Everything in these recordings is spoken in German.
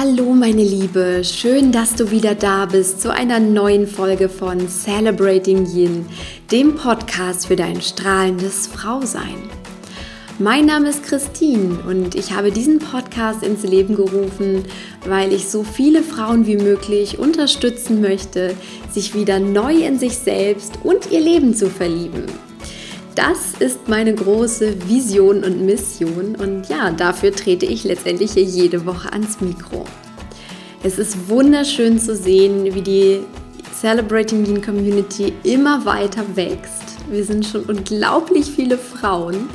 Hallo meine Liebe, schön, dass du wieder da bist zu einer neuen Folge von Celebrating Yin, dem Podcast für dein strahlendes Frausein. Mein Name ist Christine und ich habe diesen Podcast ins Leben gerufen, weil ich so viele Frauen wie möglich unterstützen möchte, sich wieder neu in sich selbst und ihr Leben zu verlieben. Das ist meine große Vision und Mission und ja, dafür trete ich letztendlich hier jede Woche ans Mikro. Es ist wunderschön zu sehen, wie die Celebrating Lean Community immer weiter wächst. Wir sind schon unglaublich viele Frauen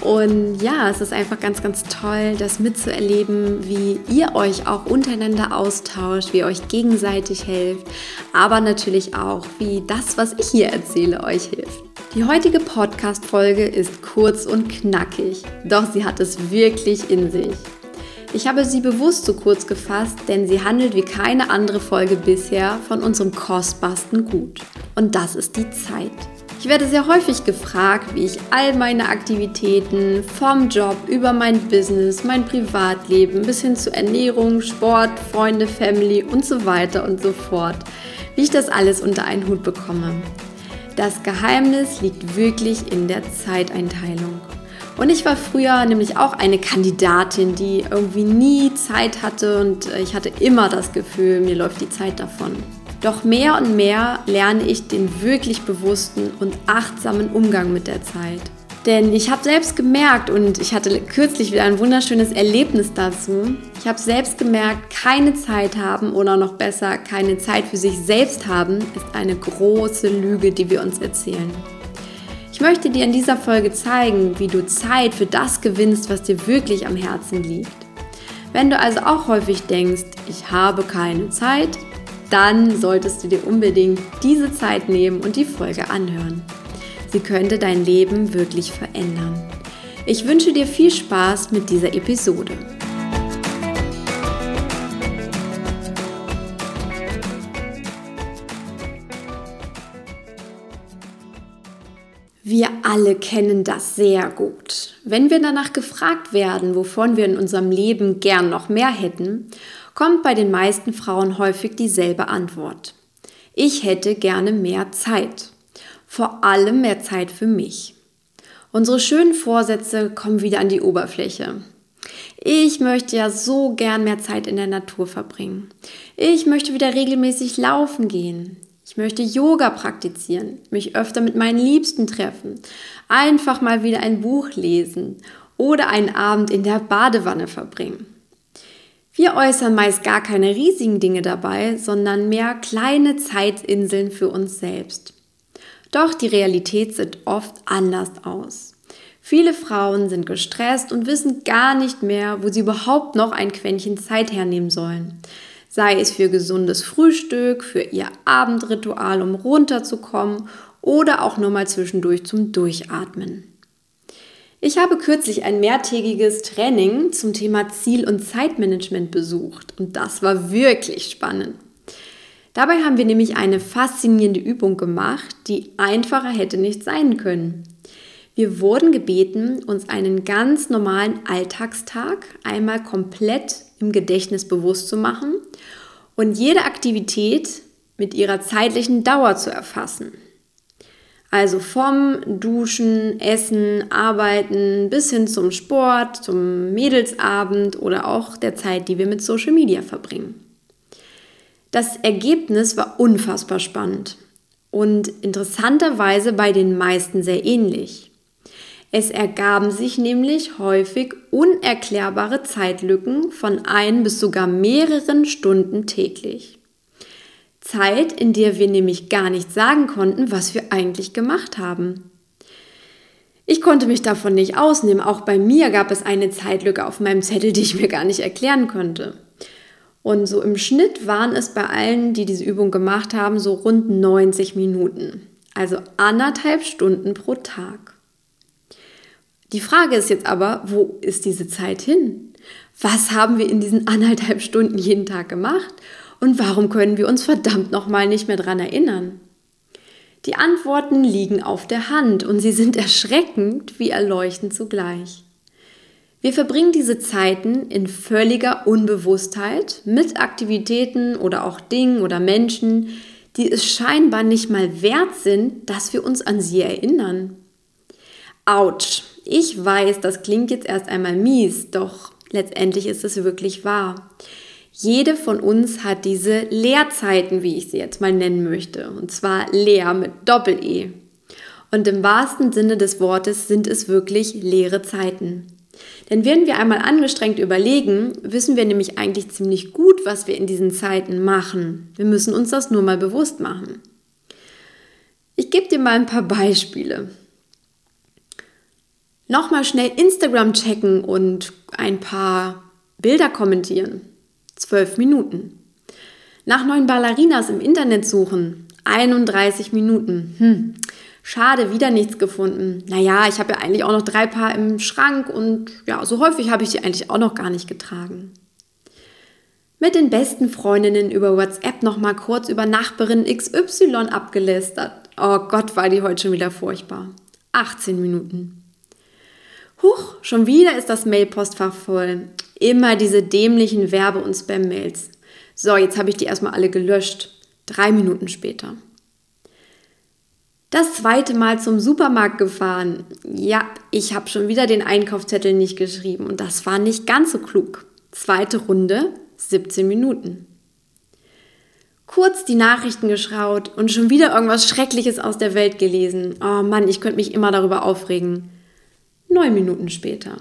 und ja, es ist einfach ganz, ganz toll, das mitzuerleben, wie ihr euch auch untereinander austauscht, wie ihr euch gegenseitig helft, aber natürlich auch, wie das, was ich hier erzähle, euch hilft. Die heutige Podcast-Folge ist kurz und knackig, doch sie hat es wirklich in sich. Ich habe sie bewusst so kurz gefasst, denn sie handelt wie keine andere Folge bisher von unserem kostbarsten Gut. Und das ist die Zeit. Ich werde sehr häufig gefragt, wie ich all meine Aktivitäten vom Job über mein Business, mein Privatleben bis hin zu Ernährung, Sport, Freunde, Family und so weiter und so fort, wie ich das alles unter einen Hut bekomme. Das Geheimnis liegt wirklich in der Zeiteinteilung. Und ich war früher nämlich auch eine Kandidatin, die irgendwie nie Zeit hatte und ich hatte immer das Gefühl, mir läuft die Zeit davon. Doch mehr und mehr lerne ich den wirklich bewussten und achtsamen Umgang mit der Zeit. Denn ich habe selbst gemerkt und ich hatte kürzlich wieder ein wunderschönes Erlebnis dazu. Ich habe selbst gemerkt, keine Zeit haben oder noch besser, keine Zeit für sich selbst haben, ist eine große Lüge, die wir uns erzählen. Ich möchte dir in dieser Folge zeigen, wie du Zeit für das gewinnst, was dir wirklich am Herzen liegt. Wenn du also auch häufig denkst, ich habe keine Zeit, dann solltest du dir unbedingt diese Zeit nehmen und die Folge anhören. Sie könnte dein Leben wirklich verändern. Ich wünsche dir viel Spaß mit dieser Episode. Wir alle kennen das sehr gut. Wenn wir danach gefragt werden, wovon wir in unserem Leben gern noch mehr hätten, kommt bei den meisten Frauen häufig dieselbe Antwort. Ich hätte gerne mehr Zeit vor allem mehr Zeit für mich. Unsere schönen Vorsätze kommen wieder an die Oberfläche. Ich möchte ja so gern mehr Zeit in der Natur verbringen. Ich möchte wieder regelmäßig laufen gehen. Ich möchte Yoga praktizieren, mich öfter mit meinen Liebsten treffen, einfach mal wieder ein Buch lesen oder einen Abend in der Badewanne verbringen. Wir äußern meist gar keine riesigen Dinge dabei, sondern mehr kleine Zeitinseln für uns selbst. Doch die Realität sieht oft anders aus. Viele Frauen sind gestresst und wissen gar nicht mehr, wo sie überhaupt noch ein Quäntchen Zeit hernehmen sollen. Sei es für gesundes Frühstück, für ihr Abendritual, um runterzukommen oder auch nur mal zwischendurch zum Durchatmen. Ich habe kürzlich ein mehrtägiges Training zum Thema Ziel- und Zeitmanagement besucht und das war wirklich spannend. Dabei haben wir nämlich eine faszinierende Übung gemacht, die einfacher hätte nicht sein können. Wir wurden gebeten, uns einen ganz normalen Alltagstag einmal komplett im Gedächtnis bewusst zu machen und jede Aktivität mit ihrer zeitlichen Dauer zu erfassen. Also vom Duschen, Essen, Arbeiten bis hin zum Sport, zum Mädelsabend oder auch der Zeit, die wir mit Social Media verbringen. Das Ergebnis war unfassbar spannend und interessanterweise bei den meisten sehr ähnlich. Es ergaben sich nämlich häufig unerklärbare Zeitlücken von ein bis sogar mehreren Stunden täglich. Zeit, in der wir nämlich gar nicht sagen konnten, was wir eigentlich gemacht haben. Ich konnte mich davon nicht ausnehmen. Auch bei mir gab es eine Zeitlücke auf meinem Zettel, die ich mir gar nicht erklären konnte. Und so im Schnitt waren es bei allen, die diese Übung gemacht haben, so rund 90 Minuten. Also anderthalb Stunden pro Tag. Die Frage ist jetzt aber, wo ist diese Zeit hin? Was haben wir in diesen anderthalb Stunden jeden Tag gemacht? Und warum können wir uns verdammt nochmal nicht mehr dran erinnern? Die Antworten liegen auf der Hand und sie sind erschreckend wie erleuchtend zugleich. Wir verbringen diese Zeiten in völliger Unbewusstheit mit Aktivitäten oder auch Dingen oder Menschen, die es scheinbar nicht mal wert sind, dass wir uns an sie erinnern. Autsch, ich weiß, das klingt jetzt erst einmal mies, doch letztendlich ist es wirklich wahr. Jede von uns hat diese Leerzeiten, wie ich sie jetzt mal nennen möchte, und zwar leer mit Doppel-E. Und im wahrsten Sinne des Wortes sind es wirklich leere Zeiten. Denn wenn wir einmal angestrengt überlegen, wissen wir nämlich eigentlich ziemlich gut, was wir in diesen Zeiten machen. Wir müssen uns das nur mal bewusst machen. Ich gebe dir mal ein paar Beispiele. Nochmal schnell Instagram checken und ein paar Bilder kommentieren. Zwölf Minuten. Nach neuen Ballerinas im Internet suchen. 31 Minuten. Hm. Schade, wieder nichts gefunden. Naja, ich habe ja eigentlich auch noch drei Paar im Schrank und ja, so häufig habe ich die eigentlich auch noch gar nicht getragen. Mit den besten Freundinnen über WhatsApp noch mal kurz über Nachbarin XY abgelästert. Oh Gott, war die heute schon wieder furchtbar. 18 Minuten. Huch, schon wieder ist das Mailpostfach voll. Immer diese dämlichen Werbe- und Spam-Mails. So, jetzt habe ich die erstmal alle gelöscht. Drei Minuten später. Das zweite Mal zum Supermarkt gefahren. Ja, ich habe schon wieder den Einkaufszettel nicht geschrieben und das war nicht ganz so klug. Zweite Runde, 17 Minuten. Kurz die Nachrichten geschaut und schon wieder irgendwas Schreckliches aus der Welt gelesen. Oh Mann, ich könnte mich immer darüber aufregen. Neun Minuten später.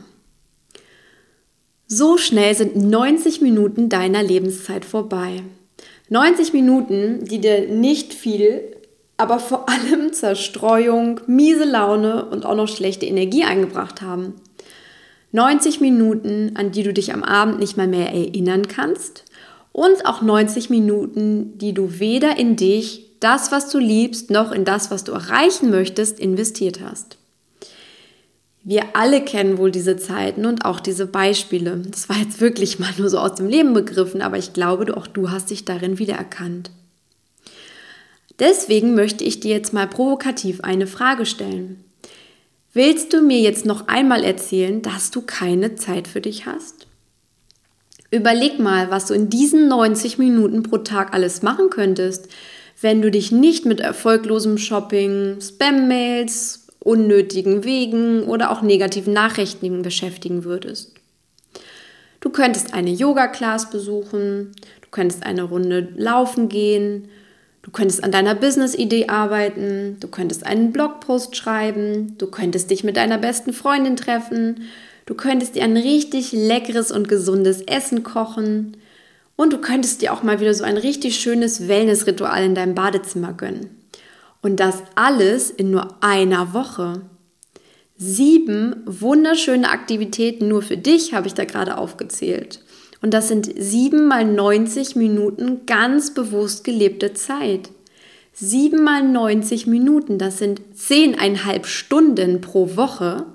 So schnell sind 90 Minuten deiner Lebenszeit vorbei. 90 Minuten, die dir nicht viel aber vor allem Zerstreuung, miese Laune und auch noch schlechte Energie eingebracht haben. 90 Minuten, an die du dich am Abend nicht mal mehr erinnern kannst und auch 90 Minuten, die du weder in dich, das, was du liebst, noch in das, was du erreichen möchtest, investiert hast. Wir alle kennen wohl diese Zeiten und auch diese Beispiele. Das war jetzt wirklich mal nur so aus dem Leben begriffen, aber ich glaube, auch du hast dich darin wiedererkannt. Deswegen möchte ich dir jetzt mal provokativ eine Frage stellen. Willst du mir jetzt noch einmal erzählen, dass du keine Zeit für dich hast? Überleg mal, was du in diesen 90 Minuten pro Tag alles machen könntest, wenn du dich nicht mit erfolglosem Shopping, Spam-Mails, unnötigen Wegen oder auch negativen Nachrichten beschäftigen würdest. Du könntest eine Yoga-Class besuchen, du könntest eine Runde laufen gehen, Du könntest an deiner Business-Idee arbeiten, du könntest einen Blogpost schreiben, du könntest dich mit deiner besten Freundin treffen, du könntest dir ein richtig leckeres und gesundes Essen kochen und du könntest dir auch mal wieder so ein richtig schönes Wellness-Ritual in deinem Badezimmer gönnen. Und das alles in nur einer Woche. Sieben wunderschöne Aktivitäten nur für dich habe ich da gerade aufgezählt. Und das sind 7 mal 90 Minuten ganz bewusst gelebte Zeit. 7 mal 90 Minuten, das sind 10,5 Stunden pro Woche,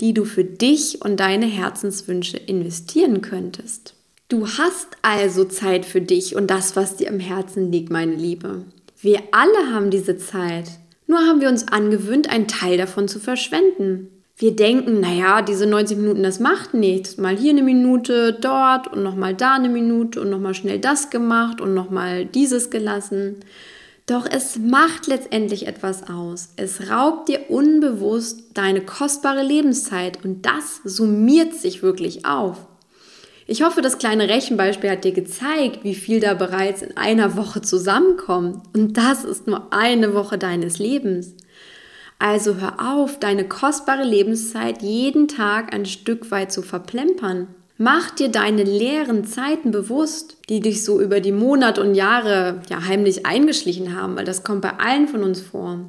die du für dich und deine Herzenswünsche investieren könntest. Du hast also Zeit für dich und das, was dir am Herzen liegt, meine Liebe. Wir alle haben diese Zeit. Nur haben wir uns angewöhnt, einen Teil davon zu verschwenden wir denken, naja, diese 90 Minuten, das macht nichts. Mal hier eine Minute, dort und nochmal da eine Minute und nochmal schnell das gemacht und nochmal dieses gelassen. Doch es macht letztendlich etwas aus. Es raubt dir unbewusst deine kostbare Lebenszeit und das summiert sich wirklich auf. Ich hoffe, das kleine Rechenbeispiel hat dir gezeigt, wie viel da bereits in einer Woche zusammenkommt. Und das ist nur eine Woche deines Lebens. Also hör auf, deine kostbare Lebenszeit jeden Tag ein Stück weit zu verplempern. Mach dir deine leeren Zeiten bewusst, die dich so über die Monate und Jahre ja heimlich eingeschlichen haben, weil das kommt bei allen von uns vor.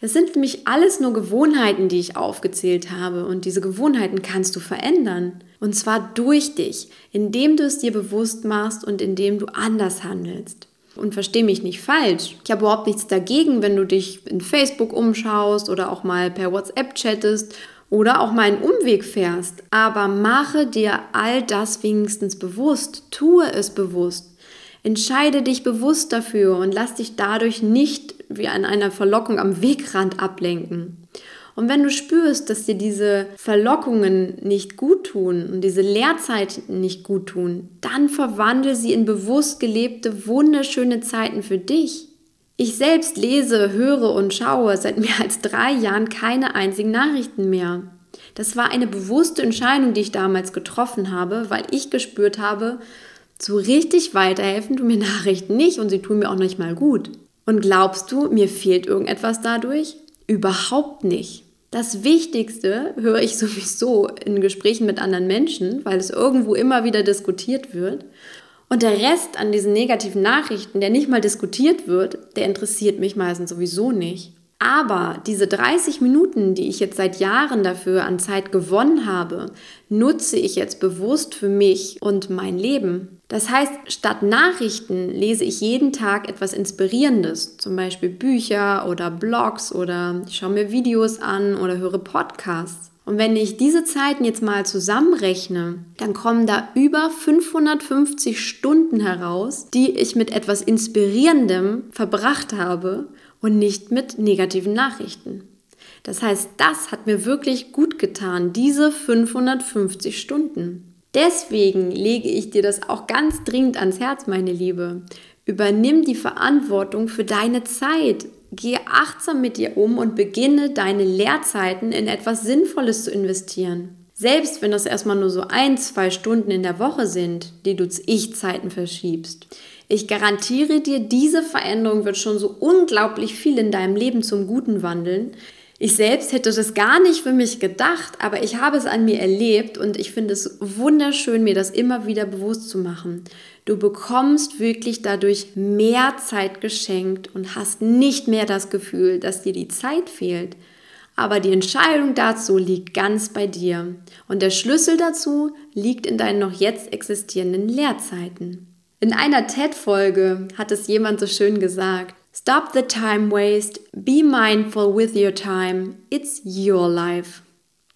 Das sind nämlich alles nur Gewohnheiten, die ich aufgezählt habe und diese Gewohnheiten kannst du verändern. Und zwar durch dich, indem du es dir bewusst machst und indem du anders handelst. Und versteh mich nicht falsch. Ich habe überhaupt nichts dagegen, wenn du dich in Facebook umschaust oder auch mal per WhatsApp chattest oder auch mal einen Umweg fährst. Aber mache dir all das wenigstens bewusst. Tue es bewusst. Entscheide dich bewusst dafür und lass dich dadurch nicht wie an einer Verlockung am Wegrand ablenken. Und wenn du spürst, dass dir diese Verlockungen nicht gut tun und diese Leerzeiten nicht gut tun, dann verwandle sie in bewusst gelebte, wunderschöne Zeiten für dich. Ich selbst lese, höre und schaue seit mehr als drei Jahren keine einzigen Nachrichten mehr. Das war eine bewusste Entscheidung, die ich damals getroffen habe, weil ich gespürt habe, so richtig weiterhelfen tun mir Nachrichten nicht und sie tun mir auch nicht mal gut. Und glaubst du, mir fehlt irgendetwas dadurch? Überhaupt nicht. Das Wichtigste höre ich sowieso in Gesprächen mit anderen Menschen, weil es irgendwo immer wieder diskutiert wird. Und der Rest an diesen negativen Nachrichten, der nicht mal diskutiert wird, der interessiert mich meistens sowieso nicht. Aber diese 30 Minuten, die ich jetzt seit Jahren dafür an Zeit gewonnen habe, nutze ich jetzt bewusst für mich und mein Leben. Das heißt, statt Nachrichten lese ich jeden Tag etwas Inspirierendes, zum Beispiel Bücher oder Blogs oder ich schaue mir Videos an oder höre Podcasts. Und wenn ich diese Zeiten jetzt mal zusammenrechne, dann kommen da über 550 Stunden heraus, die ich mit etwas Inspirierendem verbracht habe und nicht mit negativen Nachrichten. Das heißt, das hat mir wirklich gut getan, diese 550 Stunden. Deswegen lege ich dir das auch ganz dringend ans Herz, meine Liebe. Übernimm die Verantwortung für deine Zeit. Gehe achtsam mit dir um und beginne deine Lehrzeiten in etwas Sinnvolles zu investieren. Selbst wenn das erstmal nur so ein, zwei Stunden in der Woche sind, die du zu Ich-Zeiten verschiebst. Ich garantiere dir, diese Veränderung wird schon so unglaublich viel in deinem Leben zum Guten wandeln. Ich selbst hätte das gar nicht für mich gedacht, aber ich habe es an mir erlebt und ich finde es wunderschön, mir das immer wieder bewusst zu machen. Du bekommst wirklich dadurch mehr Zeit geschenkt und hast nicht mehr das Gefühl, dass dir die Zeit fehlt. Aber die Entscheidung dazu liegt ganz bei dir. Und der Schlüssel dazu liegt in deinen noch jetzt existierenden Lehrzeiten. In einer TED-Folge hat es jemand so schön gesagt: Stop the time waste, be mindful with your time, it's your life.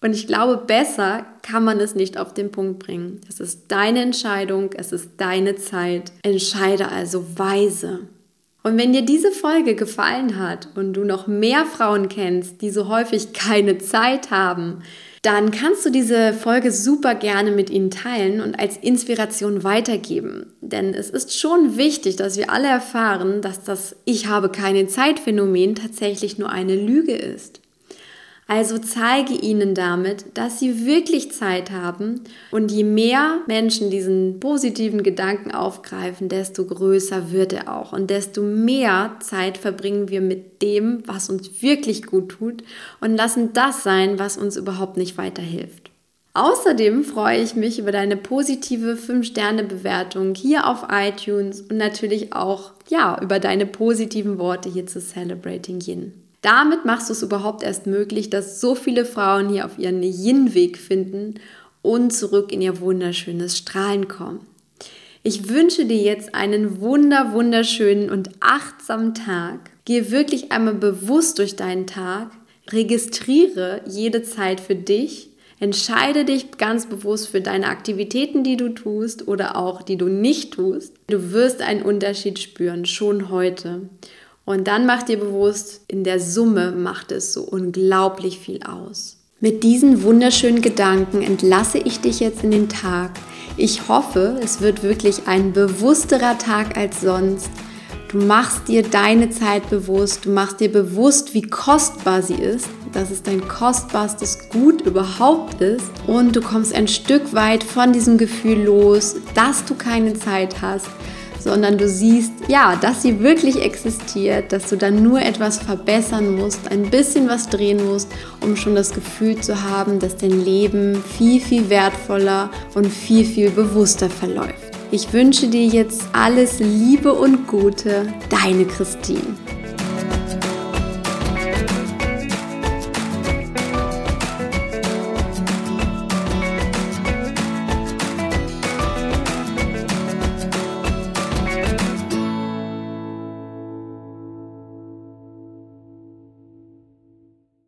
Und ich glaube, besser kann man es nicht auf den Punkt bringen. Es ist deine Entscheidung, es ist deine Zeit. Entscheide also weise. Und wenn dir diese Folge gefallen hat und du noch mehr Frauen kennst, die so häufig keine Zeit haben, dann kannst du diese Folge super gerne mit ihnen teilen und als Inspiration weitergeben. Denn es ist schon wichtig, dass wir alle erfahren, dass das Ich habe keine Zeit Phänomen tatsächlich nur eine Lüge ist. Also zeige ihnen damit, dass sie wirklich Zeit haben und je mehr Menschen diesen positiven Gedanken aufgreifen, desto größer wird er auch und desto mehr Zeit verbringen wir mit dem, was uns wirklich gut tut und lassen das sein, was uns überhaupt nicht weiterhilft. Außerdem freue ich mich über deine positive 5-Sterne-Bewertung hier auf iTunes und natürlich auch ja, über deine positiven Worte hier zu Celebrating Yin. Damit machst du es überhaupt erst möglich, dass so viele Frauen hier auf ihren Yin-Weg finden und zurück in ihr wunderschönes Strahlen kommen. Ich wünsche dir jetzt einen wunder, wunderschönen und achtsamen Tag. Geh wirklich einmal bewusst durch deinen Tag. Registriere jede Zeit für dich. Entscheide dich ganz bewusst für deine Aktivitäten, die du tust oder auch die du nicht tust. Du wirst einen Unterschied spüren, schon heute. Und dann mach dir bewusst, in der Summe macht es so unglaublich viel aus. Mit diesen wunderschönen Gedanken entlasse ich dich jetzt in den Tag. Ich hoffe, es wird wirklich ein bewussterer Tag als sonst. Du machst dir deine Zeit bewusst, du machst dir bewusst, wie kostbar sie ist, dass es dein kostbarstes Gut überhaupt ist und du kommst ein Stück weit von diesem Gefühl los, dass du keine Zeit hast, sondern du siehst, ja, dass sie wirklich existiert, dass du dann nur etwas verbessern musst, ein bisschen was drehen musst, um schon das Gefühl zu haben, dass dein Leben viel, viel wertvoller und viel, viel bewusster verläuft. Ich wünsche dir jetzt alles Liebe und Gute, deine Christine.